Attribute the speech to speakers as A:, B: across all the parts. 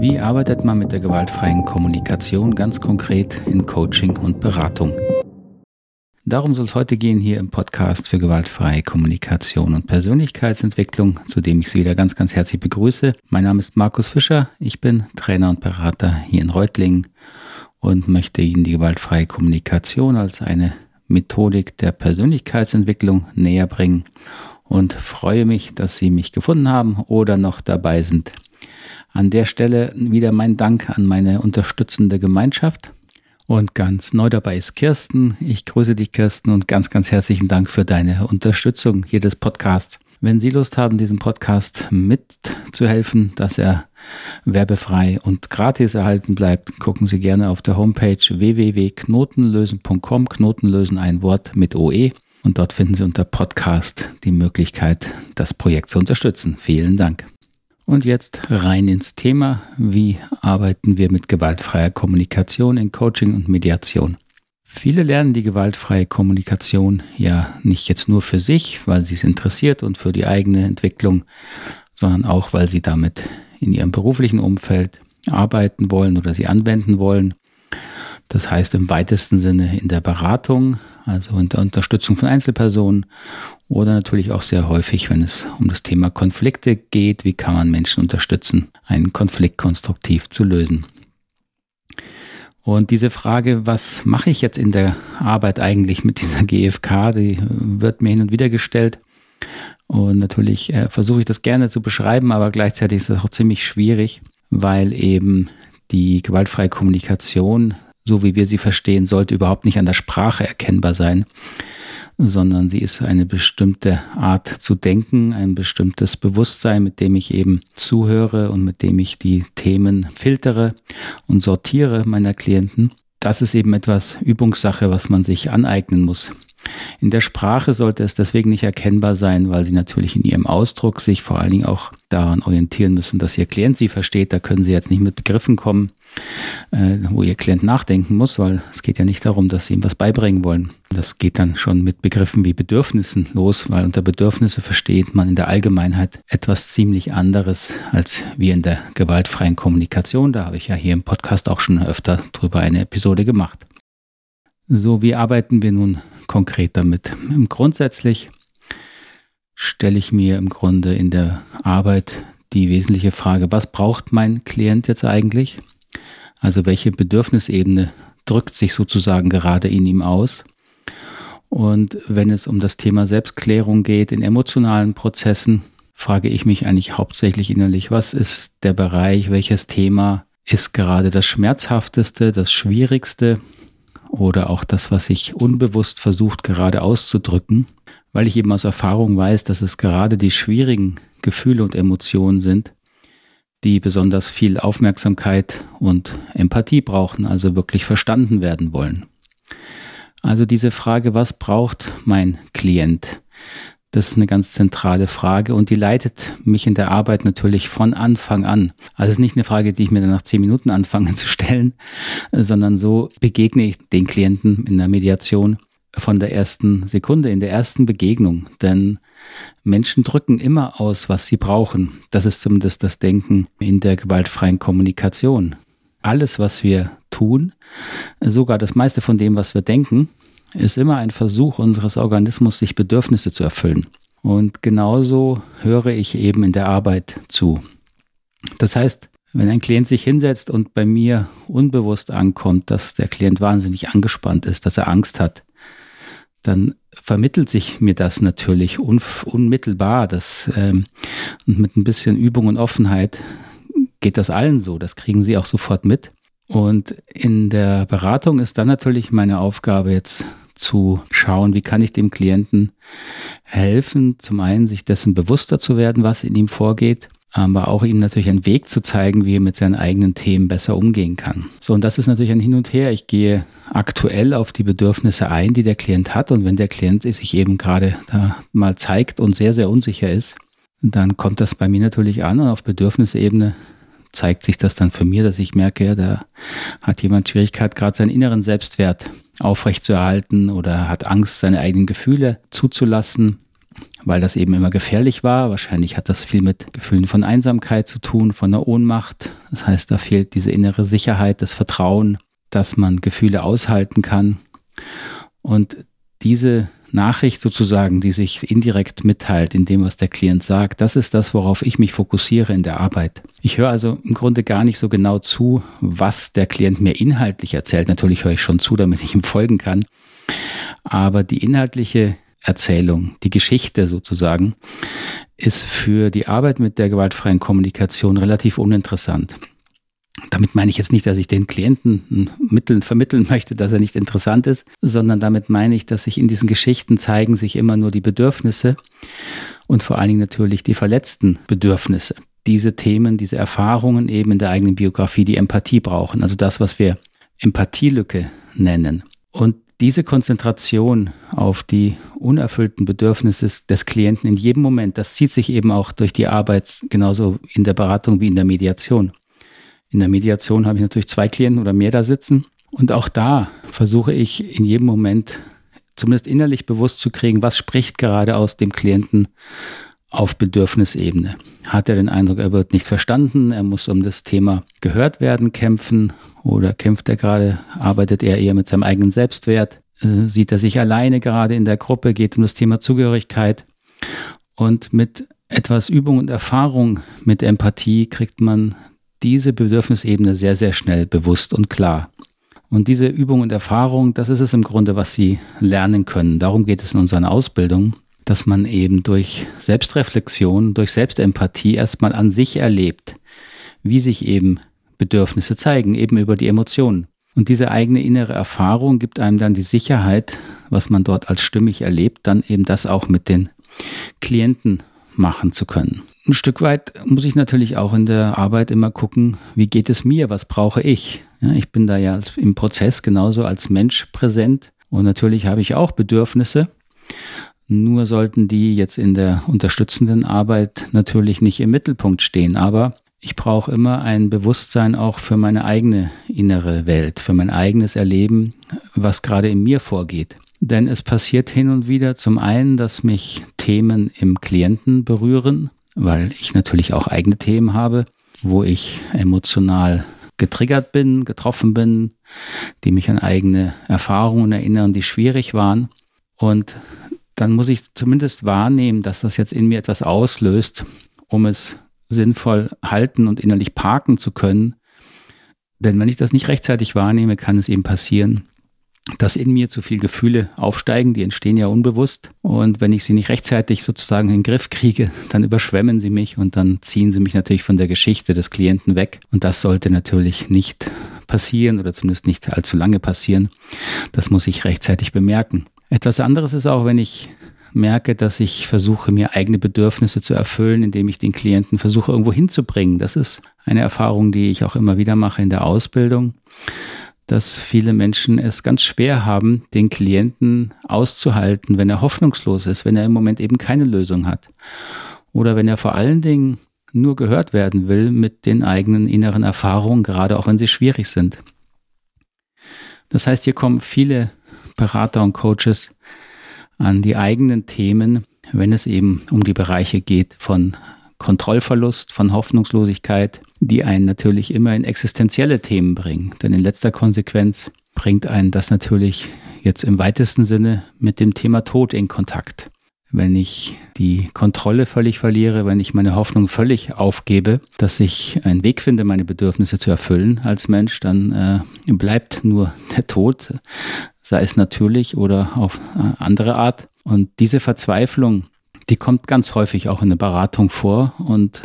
A: Wie arbeitet man mit der gewaltfreien Kommunikation ganz konkret in Coaching und Beratung? Darum soll es heute gehen hier im Podcast für gewaltfreie Kommunikation und Persönlichkeitsentwicklung, zu dem ich Sie wieder ganz, ganz herzlich begrüße. Mein Name ist Markus Fischer, ich bin Trainer und Berater hier in Reutlingen und möchte Ihnen die gewaltfreie Kommunikation als eine Methodik der Persönlichkeitsentwicklung näher bringen und freue mich, dass Sie mich gefunden haben oder noch dabei sind. An der Stelle wieder mein Dank an meine unterstützende Gemeinschaft. Und ganz neu dabei ist Kirsten. Ich grüße dich, Kirsten, und ganz, ganz herzlichen Dank für deine Unterstützung hier des Podcasts. Wenn Sie Lust haben, diesem Podcast mitzuhelfen, dass er werbefrei und gratis erhalten bleibt, gucken Sie gerne auf der Homepage www.knotenlösen.com, Knotenlösen ein Wort mit OE. Und dort finden Sie unter Podcast die Möglichkeit, das Projekt zu unterstützen. Vielen Dank. Und jetzt rein ins Thema. Wie arbeiten wir mit gewaltfreier Kommunikation in Coaching und Mediation? Viele lernen die gewaltfreie Kommunikation ja nicht jetzt nur für sich, weil sie es interessiert und für die eigene Entwicklung, sondern auch, weil sie damit in ihrem beruflichen Umfeld arbeiten wollen oder sie anwenden wollen. Das heißt im weitesten Sinne in der Beratung, also in der Unterstützung von Einzelpersonen oder natürlich auch sehr häufig, wenn es um das Thema Konflikte geht, wie kann man Menschen unterstützen, einen Konflikt konstruktiv zu lösen. Und diese Frage, was mache ich jetzt in der Arbeit eigentlich mit dieser GFK, die wird mir hin und wieder gestellt. Und natürlich äh, versuche ich das gerne zu beschreiben, aber gleichzeitig ist es auch ziemlich schwierig, weil eben die gewaltfreie Kommunikation, so wie wir sie verstehen, sollte überhaupt nicht an der Sprache erkennbar sein, sondern sie ist eine bestimmte Art zu denken, ein bestimmtes Bewusstsein, mit dem ich eben zuhöre und mit dem ich die Themen filtere und sortiere meiner Klienten. Das ist eben etwas Übungssache, was man sich aneignen muss. In der Sprache sollte es deswegen nicht erkennbar sein, weil sie natürlich in ihrem Ausdruck sich vor allen Dingen auch daran orientieren müssen, dass ihr Klient sie versteht. Da können sie jetzt nicht mit Begriffen kommen, äh, wo ihr Klient nachdenken muss, weil es geht ja nicht darum, dass sie ihm was beibringen wollen. Das geht dann schon mit Begriffen wie Bedürfnissen los, weil unter Bedürfnisse versteht man in der Allgemeinheit etwas ziemlich anderes als wir in der gewaltfreien Kommunikation. Da habe ich ja hier im Podcast auch schon öfter drüber eine Episode gemacht. So, wie arbeiten wir nun konkret damit? Grundsätzlich stelle ich mir im Grunde in der Arbeit die wesentliche Frage, was braucht mein Klient jetzt eigentlich? Also welche Bedürfnisebene drückt sich sozusagen gerade in ihm aus? Und wenn es um das Thema Selbstklärung geht in emotionalen Prozessen, frage ich mich eigentlich hauptsächlich innerlich, was ist der Bereich, welches Thema ist gerade das Schmerzhafteste, das Schwierigste oder auch das, was ich unbewusst versucht gerade auszudrücken, weil ich eben aus Erfahrung weiß, dass es gerade die schwierigen Gefühle und Emotionen sind, die besonders viel Aufmerksamkeit und Empathie brauchen, also wirklich verstanden werden wollen. Also diese Frage, was braucht mein Klient? Das ist eine ganz zentrale Frage und die leitet mich in der Arbeit natürlich von Anfang an. Also es ist nicht eine Frage, die ich mir dann nach zehn Minuten anfange zu stellen, sondern so begegne ich den Klienten in der Mediation von der ersten Sekunde, in der ersten Begegnung. Denn Menschen drücken immer aus, was sie brauchen. Das ist zumindest das Denken in der gewaltfreien Kommunikation. Alles, was wir tun, sogar das meiste von dem, was wir denken, ist immer ein Versuch unseres Organismus, sich Bedürfnisse zu erfüllen. Und genauso höre ich eben in der Arbeit zu. Das heißt, wenn ein Klient sich hinsetzt und bei mir unbewusst ankommt, dass der Klient wahnsinnig angespannt ist, dass er Angst hat, dann vermittelt sich mir das natürlich un unmittelbar. Das, ähm, und mit ein bisschen Übung und Offenheit geht das allen so. Das kriegen sie auch sofort mit. Und in der Beratung ist dann natürlich meine Aufgabe jetzt zu schauen, wie kann ich dem Klienten helfen, zum einen sich dessen bewusster zu werden, was in ihm vorgeht aber auch ihm natürlich einen Weg zu zeigen, wie er mit seinen eigenen Themen besser umgehen kann. So, und das ist natürlich ein Hin und Her. Ich gehe aktuell auf die Bedürfnisse ein, die der Klient hat. Und wenn der Klient sich eben gerade da mal zeigt und sehr, sehr unsicher ist, dann kommt das bei mir natürlich an und auf Bedürfnisebene zeigt sich das dann für mir, dass ich merke, ja, da hat jemand Schwierigkeit, gerade seinen inneren Selbstwert aufrechtzuerhalten oder hat Angst, seine eigenen Gefühle zuzulassen weil das eben immer gefährlich war. Wahrscheinlich hat das viel mit Gefühlen von Einsamkeit zu tun, von der Ohnmacht. Das heißt, da fehlt diese innere Sicherheit, das Vertrauen, dass man Gefühle aushalten kann. Und diese Nachricht sozusagen, die sich indirekt mitteilt in dem, was der Klient sagt, das ist das, worauf ich mich fokussiere in der Arbeit. Ich höre also im Grunde gar nicht so genau zu, was der Klient mir inhaltlich erzählt. Natürlich höre ich schon zu, damit ich ihm folgen kann. Aber die inhaltliche Erzählung, die Geschichte sozusagen, ist für die Arbeit mit der gewaltfreien Kommunikation relativ uninteressant. Damit meine ich jetzt nicht, dass ich den Klienten Mitteln vermitteln möchte, dass er nicht interessant ist, sondern damit meine ich, dass sich in diesen Geschichten zeigen sich immer nur die Bedürfnisse und vor allen Dingen natürlich die verletzten Bedürfnisse. Diese Themen, diese Erfahrungen eben in der eigenen Biografie, die Empathie brauchen. Also das, was wir Empathielücke nennen. Und diese Konzentration auf die unerfüllten Bedürfnisse des Klienten in jedem Moment, das zieht sich eben auch durch die Arbeit genauso in der Beratung wie in der Mediation. In der Mediation habe ich natürlich zwei Klienten oder mehr da sitzen. Und auch da versuche ich in jedem Moment zumindest innerlich bewusst zu kriegen, was spricht gerade aus dem Klienten auf Bedürfnisebene. Hat er den Eindruck, er wird nicht verstanden, er muss um das Thema gehört werden kämpfen oder kämpft er gerade, arbeitet er eher mit seinem eigenen Selbstwert, äh, sieht er sich alleine gerade in der Gruppe, geht um das Thema Zugehörigkeit. Und mit etwas Übung und Erfahrung mit Empathie kriegt man diese Bedürfnisebene sehr, sehr schnell bewusst und klar. Und diese Übung und Erfahrung, das ist es im Grunde, was Sie lernen können. Darum geht es in unserer Ausbildung, dass man eben durch Selbstreflexion, durch Selbstempathie erstmal an sich erlebt, wie sich eben Bedürfnisse zeigen, eben über die Emotionen. Und diese eigene innere Erfahrung gibt einem dann die Sicherheit, was man dort als stimmig erlebt, dann eben das auch mit den Klienten machen zu können. Ein Stück weit muss ich natürlich auch in der Arbeit immer gucken, wie geht es mir, was brauche ich. Ja, ich bin da ja im Prozess genauso als Mensch präsent und natürlich habe ich auch Bedürfnisse. Nur sollten die jetzt in der unterstützenden Arbeit natürlich nicht im Mittelpunkt stehen. Aber ich brauche immer ein Bewusstsein auch für meine eigene innere Welt, für mein eigenes Erleben, was gerade in mir vorgeht. Denn es passiert hin und wieder zum einen, dass mich Themen im Klienten berühren, weil ich natürlich auch eigene Themen habe, wo ich emotional getriggert bin, getroffen bin, die mich an eigene Erfahrungen erinnern, die schwierig waren. Und dann muss ich zumindest wahrnehmen, dass das jetzt in mir etwas auslöst, um es sinnvoll halten und innerlich parken zu können. Denn wenn ich das nicht rechtzeitig wahrnehme, kann es eben passieren, dass in mir zu viele Gefühle aufsteigen, die entstehen ja unbewusst. Und wenn ich sie nicht rechtzeitig sozusagen in den Griff kriege, dann überschwemmen sie mich und dann ziehen sie mich natürlich von der Geschichte des Klienten weg. Und das sollte natürlich nicht passieren oder zumindest nicht allzu lange passieren. Das muss ich rechtzeitig bemerken. Etwas anderes ist auch, wenn ich merke, dass ich versuche, mir eigene Bedürfnisse zu erfüllen, indem ich den Klienten versuche, irgendwo hinzubringen. Das ist eine Erfahrung, die ich auch immer wieder mache in der Ausbildung dass viele Menschen es ganz schwer haben, den Klienten auszuhalten, wenn er hoffnungslos ist, wenn er im Moment eben keine Lösung hat. Oder wenn er vor allen Dingen nur gehört werden will mit den eigenen inneren Erfahrungen, gerade auch wenn sie schwierig sind. Das heißt, hier kommen viele Berater und Coaches an die eigenen Themen, wenn es eben um die Bereiche geht von Kontrollverlust, von Hoffnungslosigkeit, die einen natürlich immer in existenzielle Themen bringen. Denn in letzter Konsequenz bringt einen das natürlich jetzt im weitesten Sinne mit dem Thema Tod in Kontakt. Wenn ich die Kontrolle völlig verliere, wenn ich meine Hoffnung völlig aufgebe, dass ich einen Weg finde, meine Bedürfnisse zu erfüllen als Mensch, dann äh, bleibt nur der Tod, sei es natürlich oder auf äh, andere Art. Und diese Verzweiflung, die kommt ganz häufig auch in der Beratung vor und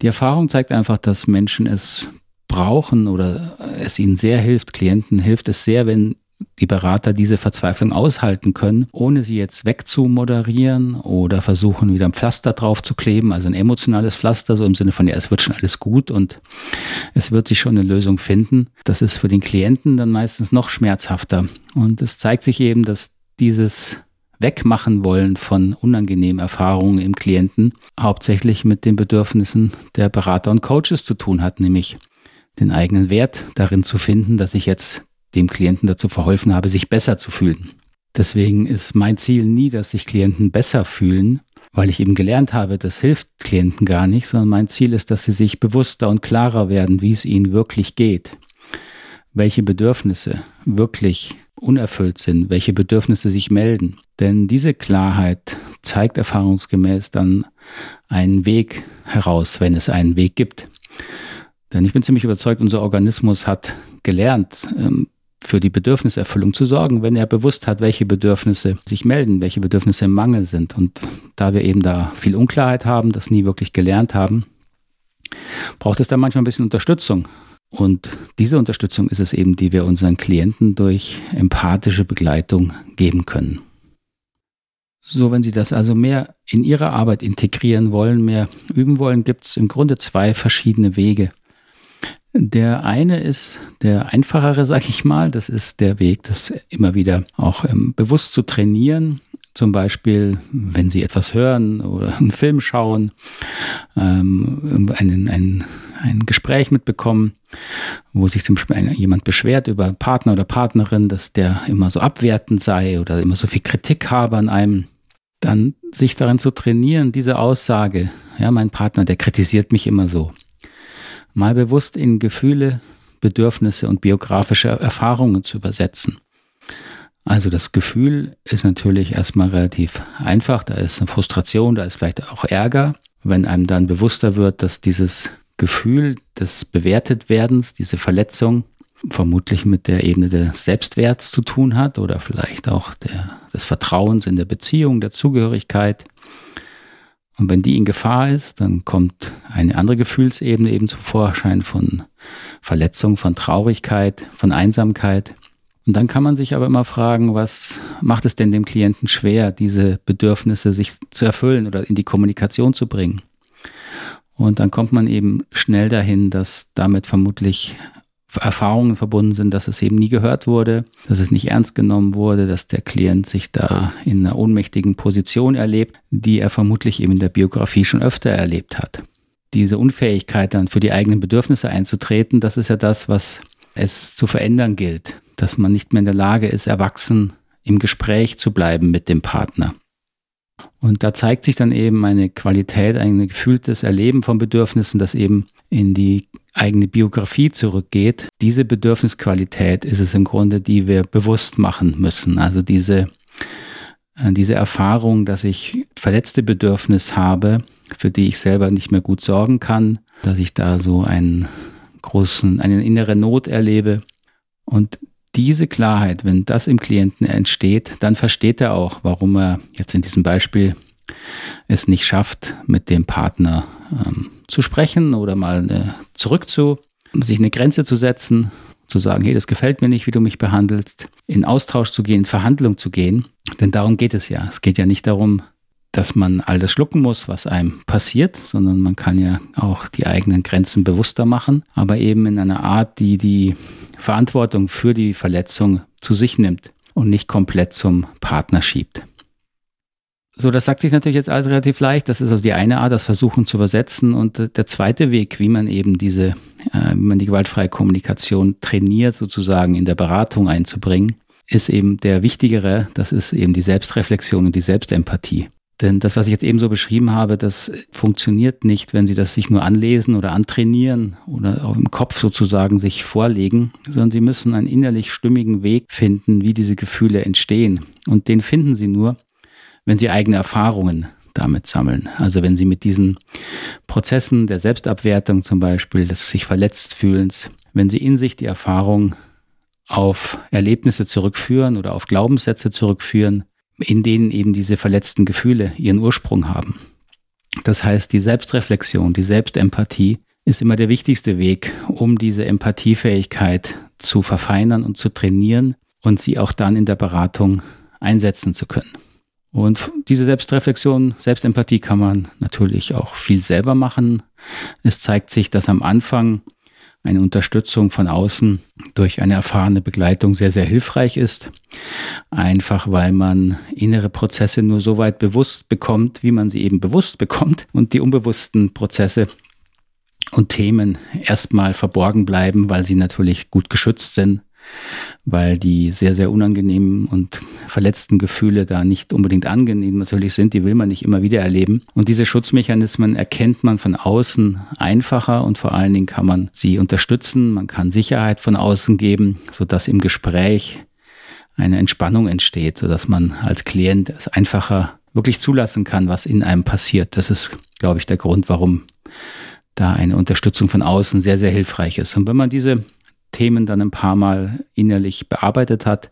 A: die Erfahrung zeigt einfach, dass Menschen es brauchen oder es ihnen sehr hilft, Klienten hilft es sehr, wenn die Berater diese Verzweiflung aushalten können, ohne sie jetzt wegzumoderieren oder versuchen, wieder ein Pflaster drauf zu kleben, also ein emotionales Pflaster, so im Sinne von, ja, es wird schon alles gut und es wird sich schon eine Lösung finden. Das ist für den Klienten dann meistens noch schmerzhafter. Und es zeigt sich eben, dass dieses wegmachen wollen von unangenehmen Erfahrungen im Klienten, hauptsächlich mit den Bedürfnissen der Berater und Coaches zu tun hat, nämlich den eigenen Wert darin zu finden, dass ich jetzt dem Klienten dazu verholfen habe, sich besser zu fühlen. Deswegen ist mein Ziel nie, dass sich Klienten besser fühlen, weil ich eben gelernt habe, das hilft Klienten gar nicht, sondern mein Ziel ist, dass sie sich bewusster und klarer werden, wie es ihnen wirklich geht, welche Bedürfnisse wirklich unerfüllt sind, welche Bedürfnisse sich melden. Denn diese Klarheit zeigt erfahrungsgemäß dann einen Weg heraus, wenn es einen Weg gibt. Denn ich bin ziemlich überzeugt, unser Organismus hat gelernt, ähm, für die Bedürfniserfüllung zu sorgen, wenn er bewusst hat, welche Bedürfnisse sich melden, welche Bedürfnisse im Mangel sind. Und da wir eben da viel Unklarheit haben, das nie wirklich gelernt haben, braucht es da manchmal ein bisschen Unterstützung. Und diese Unterstützung ist es eben, die wir unseren Klienten durch empathische Begleitung geben können. So, wenn Sie das also mehr in Ihre Arbeit integrieren wollen, mehr üben wollen, gibt es im Grunde zwei verschiedene Wege. Der eine ist der einfachere, sag ich mal. Das ist der Weg, das immer wieder auch ähm, bewusst zu trainieren. Zum Beispiel, wenn Sie etwas hören oder einen Film schauen, ähm, einen, ein, ein Gespräch mitbekommen, wo sich zum Beispiel jemand beschwert über Partner oder Partnerin, dass der immer so abwertend sei oder immer so viel Kritik habe an einem, dann sich daran zu trainieren, diese Aussage, ja, mein Partner, der kritisiert mich immer so mal bewusst in Gefühle, Bedürfnisse und biografische Erfahrungen zu übersetzen. Also das Gefühl ist natürlich erstmal relativ einfach, da ist eine Frustration, da ist vielleicht auch Ärger. Wenn einem dann bewusster wird, dass dieses Gefühl des Bewertetwerdens, diese Verletzung, vermutlich mit der Ebene des Selbstwerts zu tun hat oder vielleicht auch der, des Vertrauens in der Beziehung, der Zugehörigkeit, und wenn die in Gefahr ist, dann kommt eine andere Gefühlsebene eben zum Vorschein von Verletzung, von Traurigkeit, von Einsamkeit. Und dann kann man sich aber immer fragen, was macht es denn dem Klienten schwer, diese Bedürfnisse sich zu erfüllen oder in die Kommunikation zu bringen? Und dann kommt man eben schnell dahin, dass damit vermutlich Erfahrungen verbunden sind, dass es eben nie gehört wurde, dass es nicht ernst genommen wurde, dass der Klient sich da in einer ohnmächtigen Position erlebt, die er vermutlich eben in der Biografie schon öfter erlebt hat. Diese Unfähigkeit dann für die eigenen Bedürfnisse einzutreten, das ist ja das, was es zu verändern gilt, dass man nicht mehr in der Lage ist, erwachsen im Gespräch zu bleiben mit dem Partner. Und da zeigt sich dann eben eine Qualität, ein gefühltes Erleben von Bedürfnissen, das eben in die eigene Biografie zurückgeht, diese Bedürfnisqualität ist es im Grunde, die wir bewusst machen müssen. Also diese, äh, diese Erfahrung, dass ich verletzte Bedürfnis habe, für die ich selber nicht mehr gut sorgen kann, dass ich da so einen großen, eine innere Not erlebe. Und diese Klarheit, wenn das im Klienten entsteht, dann versteht er auch, warum er jetzt in diesem Beispiel es nicht schafft, mit dem Partner ähm, zu sprechen oder mal äh, zurückzu, sich eine Grenze zu setzen, zu sagen, hey, das gefällt mir nicht, wie du mich behandelst, in Austausch zu gehen, in Verhandlung zu gehen. Denn darum geht es ja. Es geht ja nicht darum, dass man all das schlucken muss, was einem passiert, sondern man kann ja auch die eigenen Grenzen bewusster machen, aber eben in einer Art, die die Verantwortung für die Verletzung zu sich nimmt und nicht komplett zum Partner schiebt. So, das sagt sich natürlich jetzt alles relativ leicht. Das ist also die eine Art, das Versuchen zu übersetzen. Und der zweite Weg, wie man eben diese, äh, wie man die gewaltfreie Kommunikation trainiert, sozusagen in der Beratung einzubringen, ist eben der wichtigere. Das ist eben die Selbstreflexion und die Selbstempathie. Denn das, was ich jetzt eben so beschrieben habe, das funktioniert nicht, wenn Sie das sich nur anlesen oder antrainieren oder auch im Kopf sozusagen sich vorlegen, sondern Sie müssen einen innerlich stimmigen Weg finden, wie diese Gefühle entstehen. Und den finden Sie nur, wenn sie eigene Erfahrungen damit sammeln. Also wenn sie mit diesen Prozessen der Selbstabwertung zum Beispiel, des sich verletzt fühlens, wenn sie in sich die Erfahrung auf Erlebnisse zurückführen oder auf Glaubenssätze zurückführen, in denen eben diese verletzten Gefühle ihren Ursprung haben. Das heißt, die Selbstreflexion, die Selbstempathie ist immer der wichtigste Weg, um diese Empathiefähigkeit zu verfeinern und zu trainieren und sie auch dann in der Beratung einsetzen zu können. Und diese Selbstreflexion, Selbstempathie kann man natürlich auch viel selber machen. Es zeigt sich, dass am Anfang eine Unterstützung von außen durch eine erfahrene Begleitung sehr, sehr hilfreich ist. Einfach weil man innere Prozesse nur so weit bewusst bekommt, wie man sie eben bewusst bekommt und die unbewussten Prozesse und Themen erstmal verborgen bleiben, weil sie natürlich gut geschützt sind weil die sehr, sehr unangenehmen und verletzten Gefühle da nicht unbedingt angenehm natürlich sind. Die will man nicht immer wieder erleben. Und diese Schutzmechanismen erkennt man von außen einfacher und vor allen Dingen kann man sie unterstützen. Man kann Sicherheit von außen geben, sodass im Gespräch eine Entspannung entsteht, sodass man als Klient es einfacher wirklich zulassen kann, was in einem passiert. Das ist, glaube ich, der Grund, warum da eine Unterstützung von außen sehr, sehr hilfreich ist. Und wenn man diese Themen dann ein paar Mal innerlich bearbeitet hat,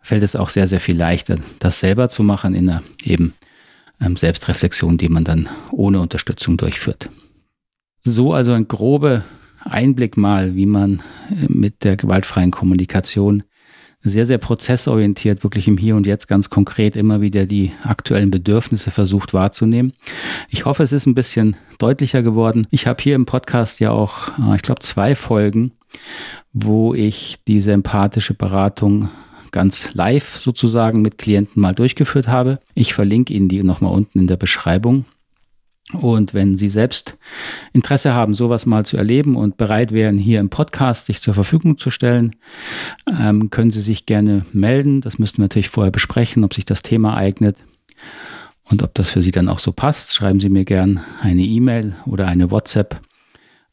A: fällt es auch sehr, sehr viel leichter, das selber zu machen in einer eben ähm, Selbstreflexion, die man dann ohne Unterstützung durchführt. So also ein grober Einblick mal, wie man äh, mit der gewaltfreien Kommunikation sehr, sehr prozessorientiert, wirklich im Hier und Jetzt ganz konkret immer wieder die aktuellen Bedürfnisse versucht wahrzunehmen. Ich hoffe, es ist ein bisschen deutlicher geworden. Ich habe hier im Podcast ja auch, äh, ich glaube, zwei Folgen, wo ich diese empathische Beratung ganz live sozusagen mit Klienten mal durchgeführt habe. Ich verlinke Ihnen die nochmal unten in der Beschreibung. Und wenn Sie selbst Interesse haben, sowas mal zu erleben und bereit wären, hier im Podcast sich zur Verfügung zu stellen, ähm, können Sie sich gerne melden. Das müssten wir natürlich vorher besprechen, ob sich das Thema eignet und ob das für Sie dann auch so passt. Schreiben Sie mir gerne eine E-Mail oder eine WhatsApp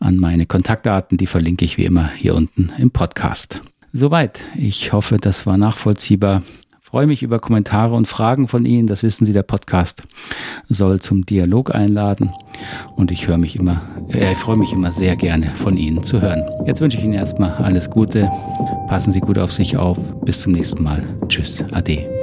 A: an meine Kontaktdaten. Die verlinke ich wie immer hier unten im Podcast. Soweit. Ich hoffe, das war nachvollziehbar freue mich über Kommentare und Fragen von Ihnen. Das wissen Sie, der Podcast soll zum Dialog einladen. Und ich höre mich immer, äh, freue mich immer sehr gerne von Ihnen zu hören. Jetzt wünsche ich Ihnen erstmal alles Gute. Passen Sie gut auf sich auf. Bis zum nächsten Mal. Tschüss. Ade.